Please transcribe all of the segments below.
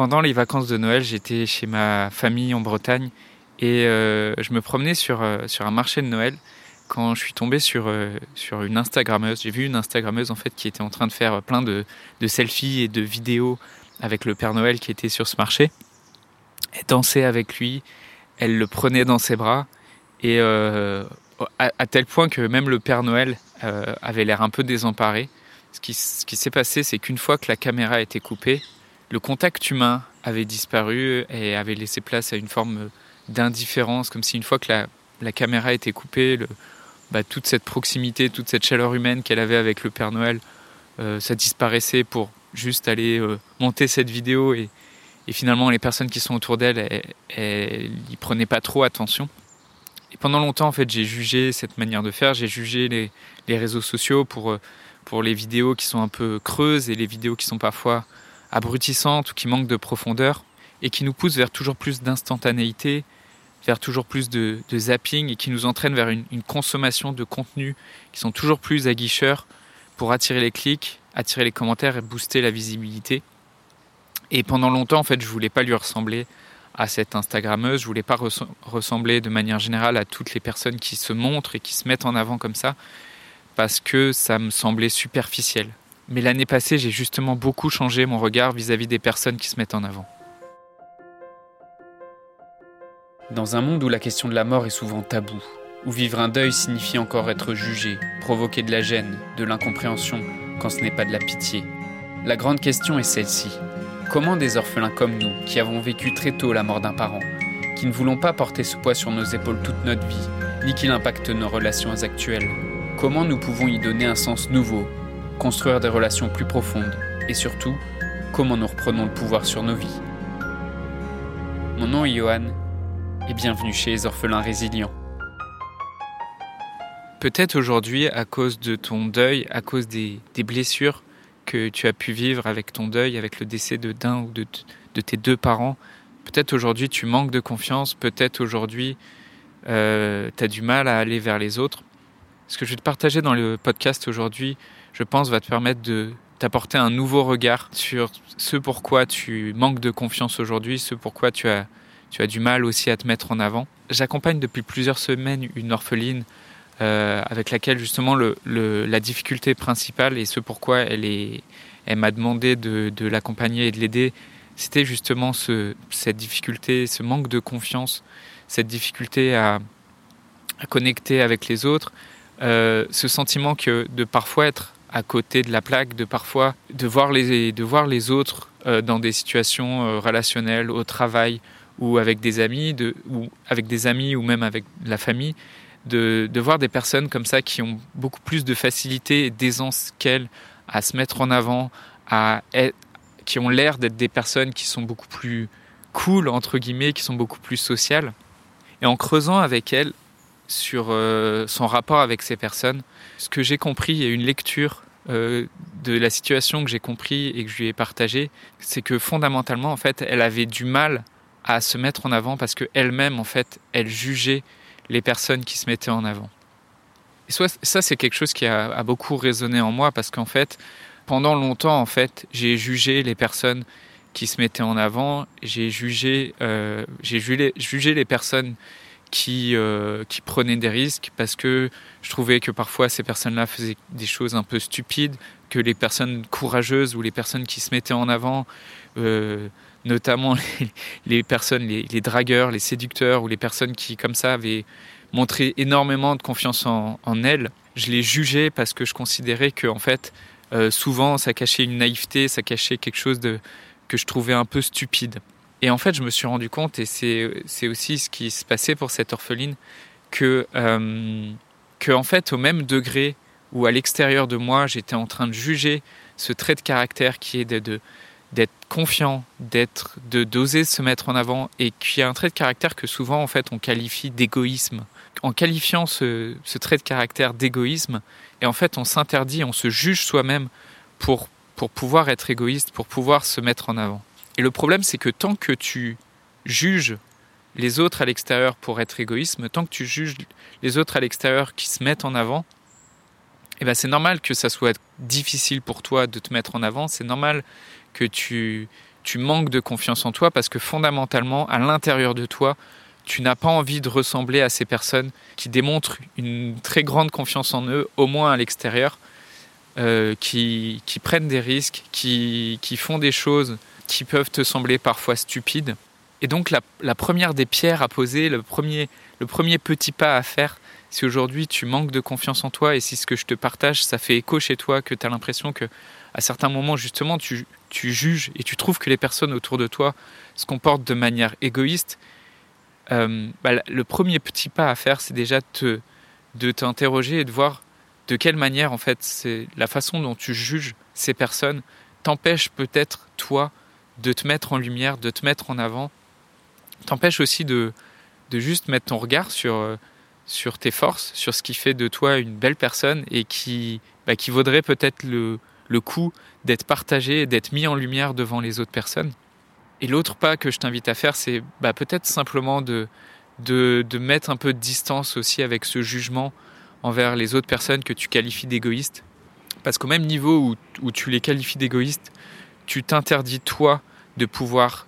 pendant les vacances de Noël, j'étais chez ma famille en Bretagne et euh, je me promenais sur, euh, sur un marché de Noël quand je suis tombé sur, euh, sur une Instagrammeuse. J'ai vu une Instagrammeuse en fait qui était en train de faire plein de, de, selfies et de vidéos avec le Père Noël qui était sur ce marché. Elle dansait avec lui, elle le prenait dans ses bras et à, à, tel point que même le Père Noël avait l'air un peu désemparé. Ce qui, ce qui s'est passé, c'est qu'une fois que la caméra a été coupée, le contact humain avait disparu et avait laissé place à une forme d'indifférence, comme si une fois que la, caméra était coupée, bah, toute cette proximité, toute cette chaleur humaine qu'elle avait avec le Père Noël, euh, ça disparaissait pour juste aller euh, monter cette vidéo et, finalement les personnes qui sont autour d'elle, elles n'y prenaient pas trop attention. Et pendant longtemps, en fait, j'ai jugé cette manière de faire, j'ai jugé les, les, réseaux sociaux pour, euh, pour les vidéos qui sont un peu creuses et les vidéos qui sont parfois abrutissantes ou qui manquent de profondeur et qui nous poussent vers toujours plus d'instantanéité, vers toujours plus de, zapping et qui nous entraînent vers une, consommation de contenus qui sont toujours plus aguicheurs pour attirer les clics, attirer les commentaires et booster la visibilité. Et pendant longtemps, en fait, je voulais pas lui ressembler à cette Instagrammeuse, je voulais pas ressembler de manière générale à toutes les personnes qui se montrent et qui se mettent en avant comme ça, parce que ça me semblait superficiel. Mais l'année passée, j'ai justement beaucoup changé mon regard vis-à-vis des personnes qui se mettent en avant. Dans un monde où la question de la mort est souvent taboue, où vivre un deuil signifie encore être jugé, provoquer de la gêne, de l'incompréhension, quand ce n'est pas de la pitié, la grande question est celle-ci. Comment des orphelins comme nous, qui avons vécu très tôt la mort d'un parent, qui ne voulons pas porter ce poids sur nos épaules toute notre vie, ni qu'il impacte nos relations actuelles, comment nous pouvons y donner un sens nouveau, construire des relations plus profondes et surtout, comment nous reprenons le pouvoir sur nos vies. Mon nom est Johan et bienvenue chez les orphelins résilients. Peut-être aujourd'hui, à cause de ton deuil, à cause des, blessures que tu as pu vivre avec ton deuil, avec le décès de d'un ou de, tes deux parents, peut-être aujourd'hui tu manques de confiance, peut-être aujourd'hui euh, tu as du mal à aller vers les autres. Ce que je vais te partager dans le podcast aujourd'hui, je pense, va te permettre de t'apporter un nouveau regard sur ce pourquoi tu manques de confiance aujourd'hui, ce pourquoi tu as, du mal aussi à te mettre en avant. J'accompagne depuis plusieurs semaines une orpheline euh, avec laquelle justement la difficulté principale et ce pourquoi elle, m'a demandé de, l'accompagner et de l'aider, c'était justement ce, cette difficulté, ce manque de confiance, cette difficulté à connecter avec les autres, euh, ce sentiment que de parfois être à côté de la plaque, de parfois de voir les, de voir les autres euh, dans des situations euh, relationnelles, au travail ou avec des amis, de, ou avec des amis ou même avec la famille, de, de voir des personnes comme ça qui ont beaucoup plus de facilité et d'aisance qu'elles à se mettre en avant, à qui ont l'air d'être des personnes qui sont beaucoup plus cool entre guillemets, qui sont beaucoup plus sociales. Et en creusant avec elles, sur euh, son rapport avec ces personnes. Ce que j'ai compris et une lecture euh, de la situation que j'ai compris et que je lui ai partagée, c'est que fondamentalement, en fait, elle avait du mal à se mettre en avant parce qu'elle-même, en fait, elle jugeait les personnes qui se mettaient en avant. Et ça, c'est quelque chose qui a, beaucoup résonné en moi parce qu'en fait, pendant longtemps, en fait, j'ai jugé les personnes qui se mettaient en avant, j'ai jugé, euh, jugé les personnes qui, euh, qui prenaient des risques parce que je trouvais que parfois ces personnes-là faisaient des choses un peu stupides, que les personnes courageuses ou les personnes qui se mettaient en avant, euh, notamment les, personnes, les, dragueurs, les séducteurs ou les personnes qui, comme ça, avaient montré énormément de confiance en, en elles, je les jugeais parce que je considérais que, en fait, euh, souvent, ça cachait une naïveté, ça cachait quelque chose de, que je trouvais un peu stupide. Et en fait, je me suis rendu compte, et c'est aussi ce qui se passait pour cette orpheline, que, euh, que en fait, au même degré où à l'extérieur de moi, j'étais en train de juger ce trait de caractère qui est de, d'être confiant, d'être, de d'oser se mettre en avant, et qui est un trait de caractère que souvent en fait on qualifie d'égoïsme. En qualifiant ce, ce trait de caractère d'égoïsme, et en fait on s'interdit, on se juge soi-même pour pour pouvoir être égoïste, pour pouvoir se mettre en avant. Et le problème, c'est que tant que tu juges les autres à l'extérieur pour être égoïsme, tant que tu juges les autres à l'extérieur qui se mettent en avant, eh ben c'est normal que ça soit difficile pour toi de te mettre en avant, c'est normal que tu, tu manques de confiance en toi parce que fondamentalement, à l'intérieur de toi, tu n'as pas envie de ressembler à ces personnes qui démontrent une très grande confiance en eux, au moins à l'extérieur, euh, qui, qui, prennent des risques, qui, qui, font des choses qui peuvent te sembler parfois stupides. Et donc la, première des pierres à poser, le premier, le premier petit pas à faire, si aujourd'hui tu manques de confiance en toi et si ce que je te partage, ça fait écho chez toi, que tu as l'impression que à certains moments justement tu, tu, juges et tu trouves que les personnes autour de toi se comportent de manière égoïste, euh, bah, le premier petit pas à faire, c'est déjà te, de t'interroger et de voir de quelle manière en fait c'est la façon dont tu juges ces personnes t'empêche peut-être toi de te mettre en lumière, de te mettre en avant, t'empêche aussi de, de juste mettre ton regard sur euh, sur tes forces, sur ce qui fait de toi une belle personne et qui, bah, qui vaudrait peut-être le, le coup d'être partagé, d'être mis en lumière devant les autres personnes. Et l'autre pas que je t'invite à faire, c'est bah, peut-être simplement de, de, de, mettre un peu de distance aussi avec ce jugement envers les autres personnes que tu qualifies d'égoïstes. Parce qu'au même niveau où, où tu les qualifies d'égoïstes, tu t'interdis toi de pouvoir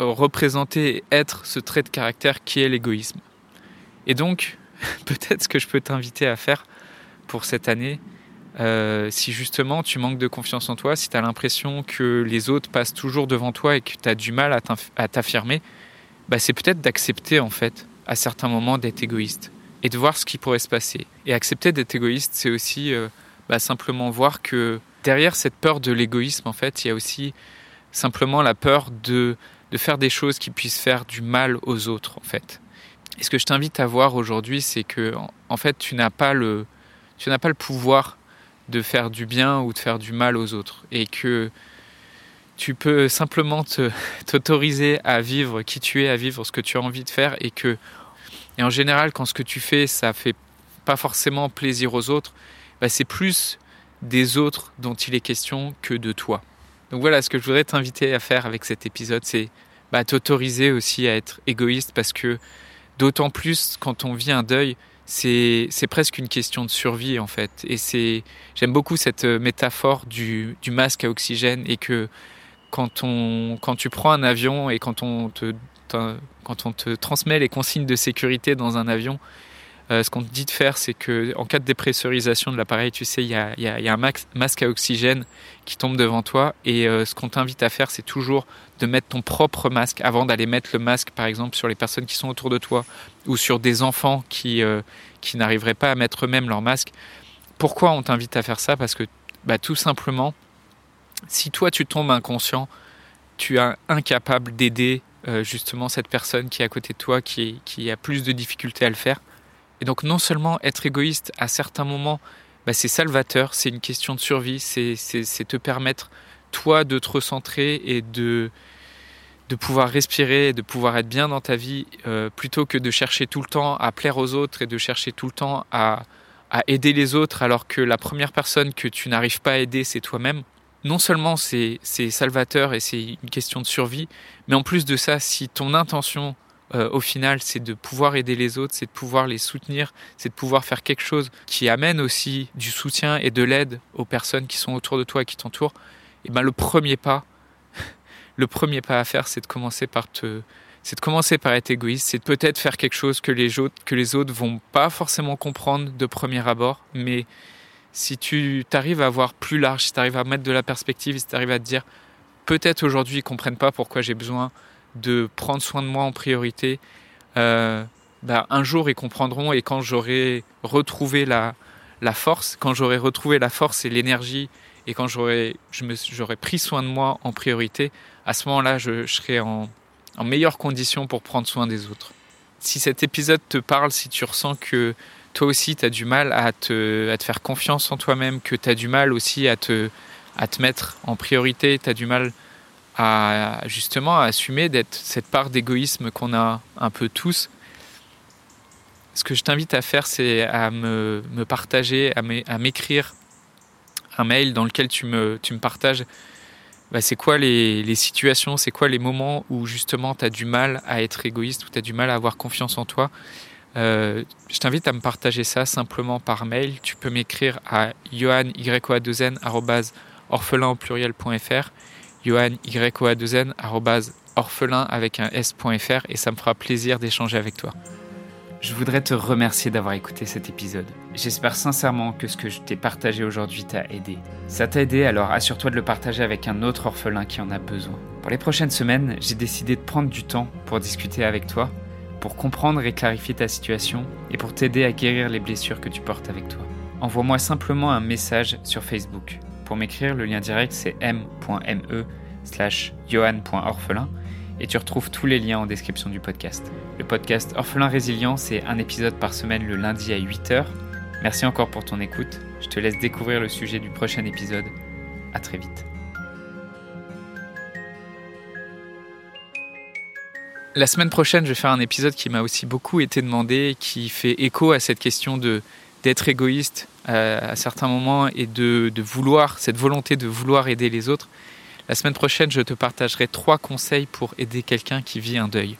représenter et être ce trait de caractère qui est l'égoïsme. Et donc, peut-être ce que je peux t'inviter à faire pour cette année, euh, si justement tu manques de confiance en toi, si tu as l'impression que les autres passent toujours devant toi et que tu as du mal à t'affirmer, bah c'est peut-être d'accepter en fait à certains moments d'être égoïste et de voir ce qui pourrait se passer. Et accepter d'être égoïste, c'est aussi euh, bah, simplement voir que derrière cette peur de l'égoïsme, en fait, il y a aussi simplement la peur de, de faire des choses qui puissent faire du mal aux autres, en fait. Et ce que je t'invite à voir aujourd'hui, c'est que en fait, tu n'as pas le, tu n'as pas le pouvoir de faire du bien ou de faire du mal aux autres, et que tu peux simplement t'autoriser à vivre qui tu es, à vivre ce que tu as envie de faire, et que, et en général, quand ce que tu fais, ça fait pas forcément plaisir aux autres, bah c'est plus des autres dont il est question que de toi. Donc voilà, ce que je voudrais t'inviter à faire avec cet épisode, c'est bah, t'autoriser aussi à être égoïste parce que D'autant plus quand on vit un deuil, c'est presque une question de survie en fait. Et c'est j'aime beaucoup cette euh, métaphore du, du, masque à oxygène et que quand on quand tu prends un avion et quand on te quand on te transmet les consignes de sécurité dans un avion, euh, ce qu'on te dit de faire, c'est que en cas de dépressurisation de l'appareil, tu sais, il y a, un masque à oxygène qui tombe devant toi. Et euh, ce qu'on t'invite à faire, c'est toujours de mettre ton propre masque avant d'aller mettre le masque, par exemple, sur les personnes qui sont autour de toi ou sur des enfants qui, euh, n'arriveraient pas à mettre eux-mêmes leur masque. Pourquoi on t'invite à faire ça? Parce que bah, tout simplement, si toi tu tombes inconscient, tu es incapable d'aider justement cette personne qui est à côté de toi, qui a plus de difficultés à le faire. Et donc non seulement être égoïste à certains moments, bah, c'est salvateur, c'est une question de survie, c'est te permettre toi de te recentrer et de, de pouvoir respirer, de pouvoir être bien dans ta vie, euh, plutôt que de chercher tout le temps à plaire aux autres et de chercher tout le temps à, à aider les autres alors que la première personne que tu n'arrives pas à aider, c'est toi-même. Non seulement c'est salvateur et c'est une question de survie, mais en plus de ça, si ton intention euh, au final, c'est de pouvoir aider les autres, c'est de pouvoir les soutenir, c'est de pouvoir faire quelque chose qui amène aussi du soutien et de l'aide aux personnes qui sont autour de toi et qui t'entourent. Et ben le premier pas, le premier pas à faire, c'est de commencer par te, c'est de commencer par être égoïste, c'est peut-être faire quelque chose que les autres, que les autres vont pas forcément comprendre de premier abord, mais si tu t'arrives à voir plus large, si tu arrives à mettre de la perspective, si tu arrives à te dire peut-être aujourd'hui ils comprennent pas pourquoi j'ai besoin de prendre soin de moi en priorité, euh, bah, un jour ils comprendront et quand j'aurai retrouvé la, la force, quand j'aurai retrouvé la force et l'énergie et quand j'aurai pris soin de moi en priorité, à ce moment-là, je, serai en, en meilleures conditions pour prendre soin des autres. Si cet épisode te parle, si tu ressens que toi aussi tu as du mal à te, à te faire confiance en toi-même, que tu as du mal aussi à te, à te mettre en priorité, tu as du mal à justement à assumer d'être cette part d'égoïsme qu'on a un peu tous. Ce que je t'invite à faire, c'est à me, partager, à m'écrire un mail dans lequel tu me, partages bah, c'est quoi les, situations, c'est quoi les moments où justement tu as du mal à être égoïste, où tu as du mal à avoir confiance en toi. Euh, je t'invite à me partager ça simplement par mail. Tu peux m'écrire à johan, yohan, y o 2 n orphelin avec un s.fr et ça me fera plaisir d'échanger avec toi. Je voudrais te remercier d'avoir écouté cet épisode. J'espère sincèrement que ce que je t'ai partagé aujourd'hui t'a aidé. Ça t'a aidé, alors assure-toi de le partager avec un autre orphelin qui en a besoin. Pour les prochaines semaines, j'ai décidé de prendre du temps pour discuter avec toi, pour comprendre et clarifier ta situation et pour t'aider à guérir les blessures que tu portes avec toi. Envoie-moi simplement un message sur Facebook. Pour m'écrire, le lien direct c'est m.me slash johan.orphelin et tu retrouves tous les liens en description du podcast. Le podcast Orphelin Résilient, c'est un épisode par semaine le lundi à 8h. Merci encore pour ton écoute. Je te laisse découvrir le sujet du prochain épisode. À très vite. La semaine prochaine, je vais faire un épisode qui m'a aussi beaucoup été demandé, qui fait écho à cette question de d'être égoïste à certains moments et de, de vouloir, cette volonté de vouloir aider les autres. La semaine prochaine, je te partagerai trois conseils pour aider quelqu'un qui vit un deuil.